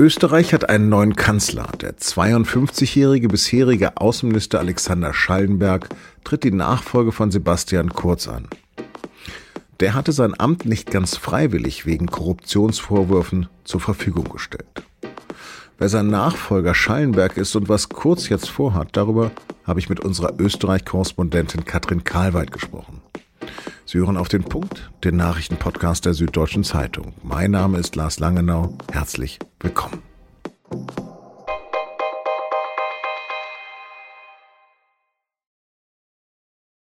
Österreich hat einen neuen Kanzler. Der 52-jährige bisherige Außenminister Alexander Schallenberg tritt die Nachfolge von Sebastian Kurz an. Der hatte sein Amt nicht ganz freiwillig wegen Korruptionsvorwürfen zur Verfügung gestellt. Wer sein Nachfolger Schallenberg ist und was Kurz jetzt vorhat, darüber habe ich mit unserer Österreich-Korrespondentin Katrin Karlweit gesprochen. Sie hören auf den Punkt, den Nachrichtenpodcast der Süddeutschen Zeitung. Mein Name ist Lars Langenau. Herzlich willkommen.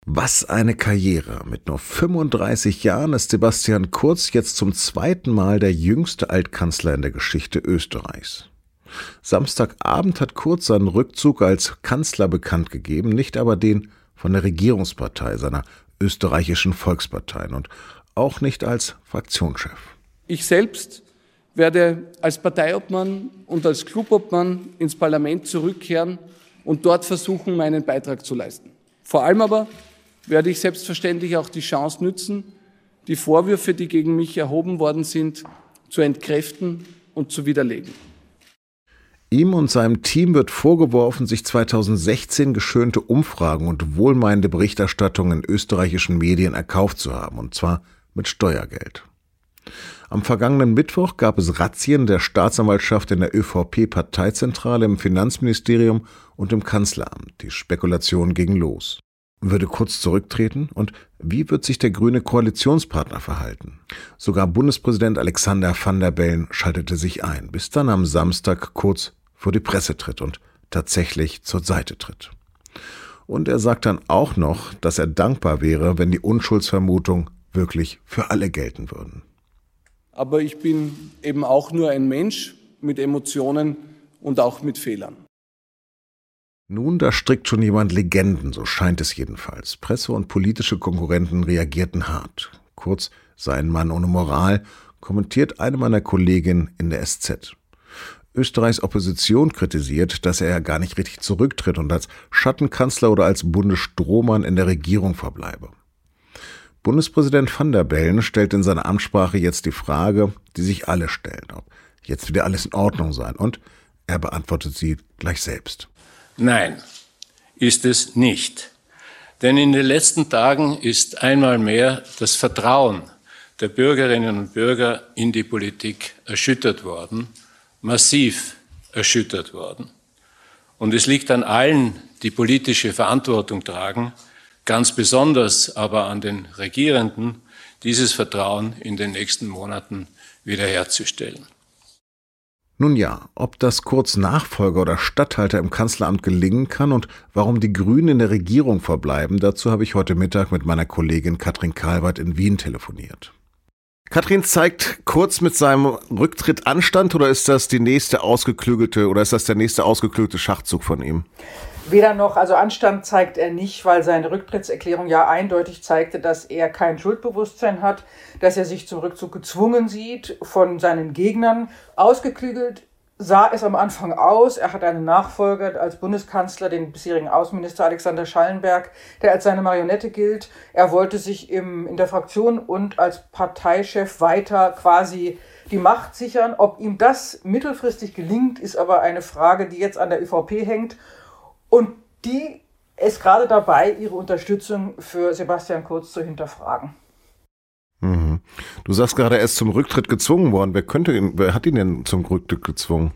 Was eine Karriere. Mit nur 35 Jahren ist Sebastian Kurz jetzt zum zweiten Mal der jüngste Altkanzler in der Geschichte Österreichs. Samstagabend hat Kurz seinen Rückzug als Kanzler bekannt gegeben, nicht aber den von der Regierungspartei, seiner österreichischen Volksparteien und auch nicht als Fraktionschef. Ich selbst werde als Parteiobmann und als Clubobmann ins Parlament zurückkehren und dort versuchen, meinen Beitrag zu leisten. Vor allem aber werde ich selbstverständlich auch die Chance nützen, die Vorwürfe, die gegen mich erhoben worden sind, zu entkräften und zu widerlegen. Ihm und seinem Team wird vorgeworfen, sich 2016 geschönte Umfragen und wohlmeinende Berichterstattung in österreichischen Medien erkauft zu haben, und zwar mit Steuergeld. Am vergangenen Mittwoch gab es Razzien der Staatsanwaltschaft in der ÖVP-Parteizentrale, im Finanzministerium und im Kanzleramt. Die Spekulation ging los. Würde Kurz zurücktreten? Und wie wird sich der grüne Koalitionspartner verhalten? Sogar Bundespräsident Alexander van der Bellen schaltete sich ein, bis dann am Samstag Kurz vor die Presse tritt und tatsächlich zur Seite tritt. Und er sagt dann auch noch, dass er dankbar wäre, wenn die Unschuldsvermutung wirklich für alle gelten würden. Aber ich bin eben auch nur ein Mensch mit Emotionen und auch mit Fehlern. Nun, da strickt schon jemand Legenden, so scheint es jedenfalls. Presse und politische Konkurrenten reagierten hart. Kurz sei ein Mann ohne Moral, kommentiert eine meiner Kolleginnen in der SZ. Österreichs Opposition kritisiert, dass er ja gar nicht richtig zurücktritt und als Schattenkanzler oder als Bundesstrohmann in der Regierung verbleibe. Bundespräsident van der Bellen stellt in seiner Amtssprache jetzt die Frage, die sich alle stellen, ob jetzt wieder alles in Ordnung sei. Und er beantwortet sie gleich selbst. Nein, ist es nicht. Denn in den letzten Tagen ist einmal mehr das Vertrauen der Bürgerinnen und Bürger in die Politik erschüttert worden massiv erschüttert worden. Und es liegt an allen, die politische Verantwortung tragen, ganz besonders aber an den Regierenden, dieses Vertrauen in den nächsten Monaten wiederherzustellen. Nun ja, ob das kurz Nachfolger oder Statthalter im Kanzleramt gelingen kann und warum die Grünen in der Regierung verbleiben, dazu habe ich heute Mittag mit meiner Kollegin Katrin Karlwart in Wien telefoniert. Katrin zeigt kurz mit seinem Rücktritt Anstand oder ist das die nächste ausgeklügelte oder ist das der nächste ausgeklügelte Schachzug von ihm? Weder noch, also Anstand zeigt er nicht, weil seine Rücktrittserklärung ja eindeutig zeigte, dass er kein Schuldbewusstsein hat, dass er sich zum Rückzug gezwungen sieht von seinen Gegnern. Ausgeklügelt sah es am Anfang aus. Er hat einen Nachfolger als Bundeskanzler, den bisherigen Außenminister Alexander Schallenberg, der als seine Marionette gilt. Er wollte sich im, in der Fraktion und als Parteichef weiter quasi die Macht sichern. Ob ihm das mittelfristig gelingt, ist aber eine Frage, die jetzt an der ÖVP hängt. Und die ist gerade dabei, ihre Unterstützung für Sebastian Kurz zu hinterfragen. Mhm. Du sagst gerade, er ist zum Rücktritt gezwungen worden. Wer könnte ihn, wer hat ihn denn zum Rücktritt gezwungen?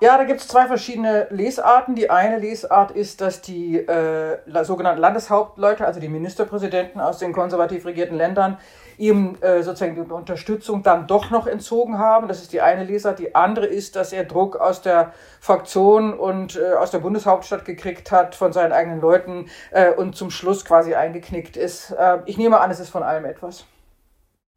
Ja, da gibt es zwei verschiedene Lesarten. Die eine Lesart ist, dass die äh, sogenannten Landeshauptleute, also die Ministerpräsidenten aus den konservativ regierten Ländern, ihm äh, sozusagen die Unterstützung dann doch noch entzogen haben. Das ist die eine Lesart. Die andere ist, dass er Druck aus der Fraktion und äh, aus der Bundeshauptstadt gekriegt hat von seinen eigenen Leuten äh, und zum Schluss quasi eingeknickt ist. Äh, ich nehme an, es ist von allem etwas.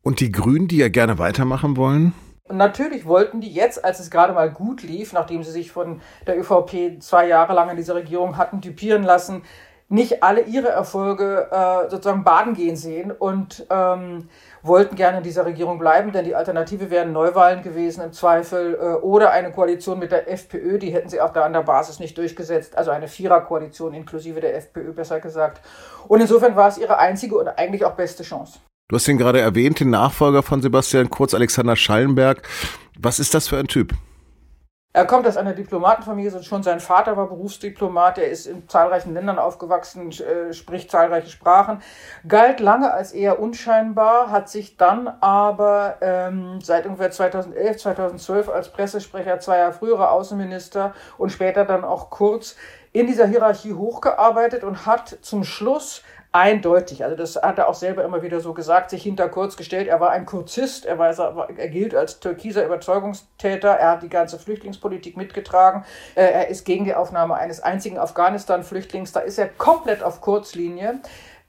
Und die Grünen, die ja gerne weitermachen wollen? Und natürlich wollten die jetzt, als es gerade mal gut lief, nachdem sie sich von der ÖVP zwei Jahre lang in dieser Regierung hatten typieren lassen, nicht alle ihre Erfolge äh, sozusagen baden gehen sehen und ähm, wollten gerne in dieser Regierung bleiben, denn die Alternative wären Neuwahlen gewesen im Zweifel äh, oder eine Koalition mit der FPÖ, die hätten sie auch da an der Basis nicht durchgesetzt, also eine Viererkoalition inklusive der FPÖ besser gesagt. Und insofern war es ihre einzige und eigentlich auch beste Chance. Du hast ihn gerade erwähnt, den Nachfolger von Sebastian Kurz, Alexander Schallenberg. Was ist das für ein Typ? Er kommt aus einer Diplomatenfamilie, schon sein Vater war Berufsdiplomat, er ist in zahlreichen Ländern aufgewachsen, äh, spricht zahlreiche Sprachen, galt lange als eher unscheinbar, hat sich dann aber ähm, seit ungefähr 2011, 2012 als Pressesprecher zweier früherer Außenminister und später dann auch kurz in dieser Hierarchie hochgearbeitet und hat zum Schluss eindeutig, also das hat er auch selber immer wieder so gesagt, sich hinter Kurz gestellt. Er war ein Kurzist, er, war, er gilt als türkiser Überzeugungstäter, er hat die ganze Flüchtlingspolitik mitgetragen, äh, er ist gegen die Aufnahme eines einzigen Afghanistan-Flüchtlings, da ist er komplett auf Kurzlinie.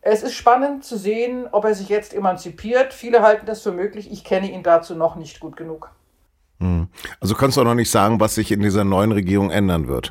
Es ist spannend zu sehen, ob er sich jetzt emanzipiert. Viele halten das für möglich. Ich kenne ihn dazu noch nicht gut genug. Hm. Also kannst du auch noch nicht sagen, was sich in dieser neuen Regierung ändern wird.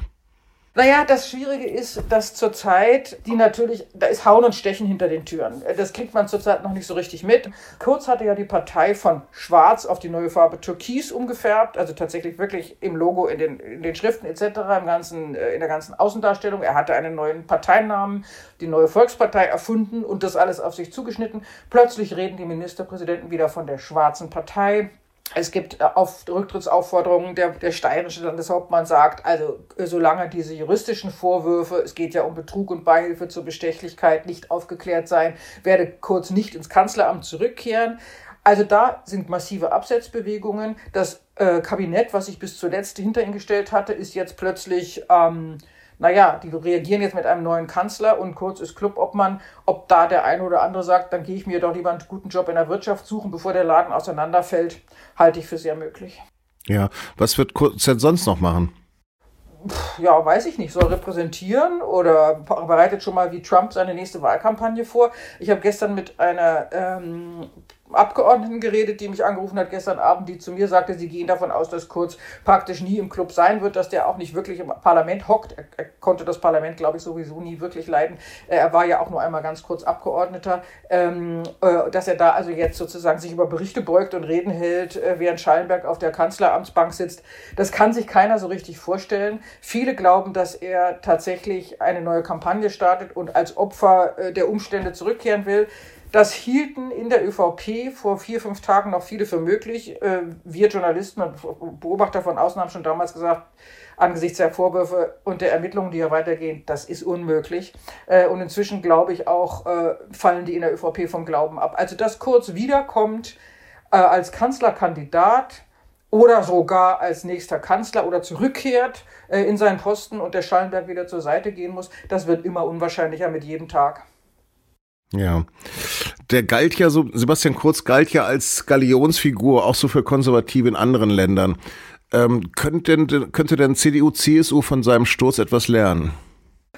Naja, das Schwierige ist, dass zurzeit die natürlich, da ist Hauen und Stechen hinter den Türen. Das kriegt man zurzeit noch nicht so richtig mit. Kurz hatte ja die Partei von Schwarz auf die neue Farbe Türkis umgefärbt, also tatsächlich wirklich im Logo, in den, in den Schriften etc., im ganzen, äh, in der ganzen Außendarstellung. Er hatte einen neuen Parteinamen, die neue Volkspartei erfunden und das alles auf sich zugeschnitten. Plötzlich reden die Ministerpräsidenten wieder von der schwarzen Partei. Es gibt äh, auf Rücktrittsaufforderungen, der, der steirische Landeshauptmann sagt, also äh, solange diese juristischen Vorwürfe, es geht ja um Betrug und Beihilfe zur Bestechlichkeit, nicht aufgeklärt sein, werde Kurz nicht ins Kanzleramt zurückkehren. Also da sind massive Absetzbewegungen. Das äh, Kabinett, was sich bis zuletzt hinter ihn gestellt hatte, ist jetzt plötzlich ähm, naja, die reagieren jetzt mit einem neuen Kanzler und kurz ist Clubobmann, ob da der eine oder andere sagt, dann gehe ich mir doch lieber einen guten Job in der Wirtschaft suchen, bevor der Laden auseinanderfällt, halte ich für sehr möglich. Ja, was wird Kurz denn sonst noch machen? ja, weiß ich nicht, soll repräsentieren oder bereitet schon mal wie Trump seine nächste Wahlkampagne vor. Ich habe gestern mit einer ähm, Abgeordneten geredet, die mich angerufen hat gestern Abend, die zu mir sagte, sie gehen davon aus, dass Kurz praktisch nie im Club sein wird, dass der auch nicht wirklich im Parlament hockt. Er, er konnte das Parlament, glaube ich, sowieso nie wirklich leiden. Äh, er war ja auch nur einmal ganz kurz Abgeordneter, ähm, äh, dass er da also jetzt sozusagen sich über Berichte beugt und Reden hält, äh, während Schallenberg auf der Kanzleramtsbank sitzt. Das kann sich keiner so richtig vorstellen. Viele glauben, dass er tatsächlich eine neue Kampagne startet und als Opfer äh, der Umstände zurückkehren will. Das hielten in der ÖVP vor vier, fünf Tagen noch viele für möglich. Äh, wir Journalisten und Beobachter von außen haben schon damals gesagt, angesichts der Vorwürfe und der Ermittlungen, die ja weitergehen, das ist unmöglich. Äh, und inzwischen glaube ich auch, äh, fallen die in der ÖVP vom Glauben ab. Also, dass Kurz wiederkommt als Kanzlerkandidat oder sogar als nächster Kanzler oder zurückkehrt in seinen Posten und der Schallenberg wieder zur Seite gehen muss, das wird immer unwahrscheinlicher mit jedem Tag. Ja. Der galt ja so, Sebastian Kurz galt ja als Galionsfigur, auch so für Konservative in anderen Ländern. Ähm, könnte, denn, könnte denn CDU, CSU von seinem Sturz etwas lernen?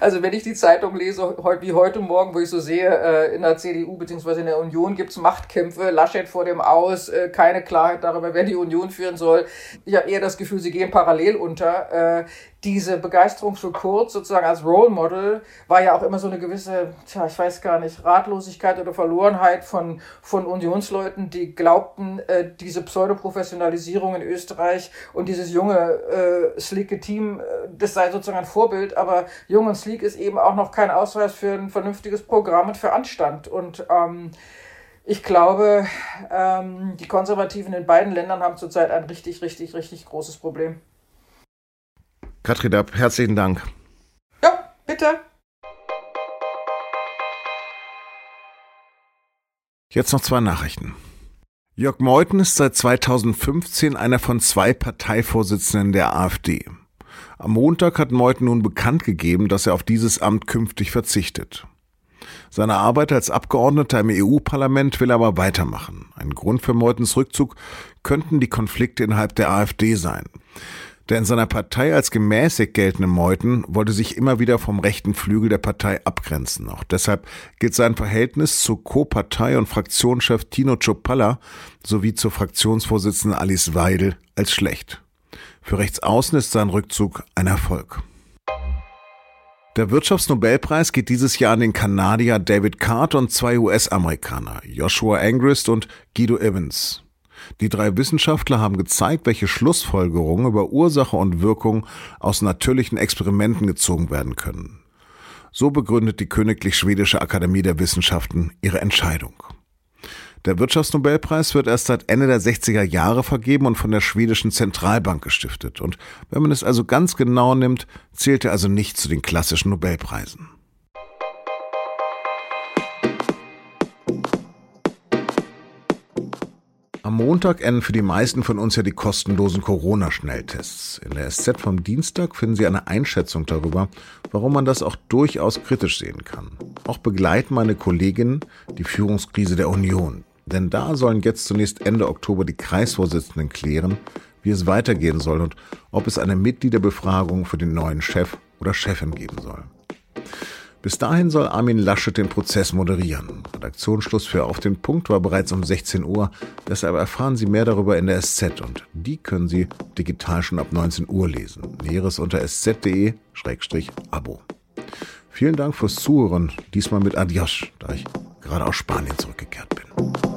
Also wenn ich die Zeitung lese, wie heute Morgen, wo ich so sehe, äh, in der CDU bzw. in der Union gibt es Machtkämpfe, Laschet vor dem Aus, äh, keine Klarheit darüber, wer die Union führen soll. Ich habe eher das Gefühl, sie gehen parallel unter. Diese Begeisterung für Kurz sozusagen als Role Model war ja auch immer so eine gewisse, tja, ich weiß gar nicht, Ratlosigkeit oder Verlorenheit von, von Unionsleuten, die glaubten, äh, diese Pseudoprofessionalisierung in Österreich und dieses junge, äh, slicke Team, äh, das sei sozusagen ein Vorbild, aber jung und sleek ist eben auch noch kein Ausweis für ein vernünftiges Programm und für Anstand. Und ähm, ich glaube, ähm, die Konservativen in beiden Ländern haben zurzeit ein richtig, richtig, richtig großes Problem. Katrin Dapp, herzlichen Dank. Ja, bitte. Jetzt noch zwei Nachrichten. Jörg Meuthen ist seit 2015 einer von zwei Parteivorsitzenden der AfD. Am Montag hat Meuthen nun bekannt gegeben, dass er auf dieses Amt künftig verzichtet. Seine Arbeit als Abgeordneter im EU-Parlament will er aber weitermachen. Ein Grund für Meutens Rückzug könnten die Konflikte innerhalb der AfD sein. Der in seiner Partei als gemäßigt geltende Meuthen wollte sich immer wieder vom rechten Flügel der Partei abgrenzen. Auch deshalb gilt sein Verhältnis zu Co-Partei- und Fraktionschef Tino Ciopalla sowie zur Fraktionsvorsitzenden Alice Weidel als schlecht. Für Rechtsaußen ist sein Rückzug ein Erfolg. Der Wirtschaftsnobelpreis geht dieses Jahr an den Kanadier David Card und zwei US-Amerikaner, Joshua Angrist und Guido Evans. Die drei Wissenschaftler haben gezeigt, welche Schlussfolgerungen über Ursache und Wirkung aus natürlichen Experimenten gezogen werden können. So begründet die Königlich Schwedische Akademie der Wissenschaften ihre Entscheidung. Der Wirtschaftsnobelpreis wird erst seit Ende der 60er Jahre vergeben und von der schwedischen Zentralbank gestiftet. Und wenn man es also ganz genau nimmt, zählt er also nicht zu den klassischen Nobelpreisen. Am Montag enden für die meisten von uns ja die kostenlosen Corona-Schnelltests. In der SZ vom Dienstag finden Sie eine Einschätzung darüber, warum man das auch durchaus kritisch sehen kann. Auch begleiten meine Kolleginnen die Führungskrise der Union. Denn da sollen jetzt zunächst Ende Oktober die Kreisvorsitzenden klären, wie es weitergehen soll und ob es eine Mitgliederbefragung für den neuen Chef oder Chefin geben soll. Bis dahin soll Armin Laschet den Prozess moderieren. Redaktionsschluss für Auf den Punkt war bereits um 16 Uhr, deshalb erfahren Sie mehr darüber in der SZ und die können Sie digital schon ab 19 Uhr lesen. Näheres unter sz.de-abo. Vielen Dank fürs Zuhören, diesmal mit Adios, da ich gerade aus Spanien zurückgekehrt bin.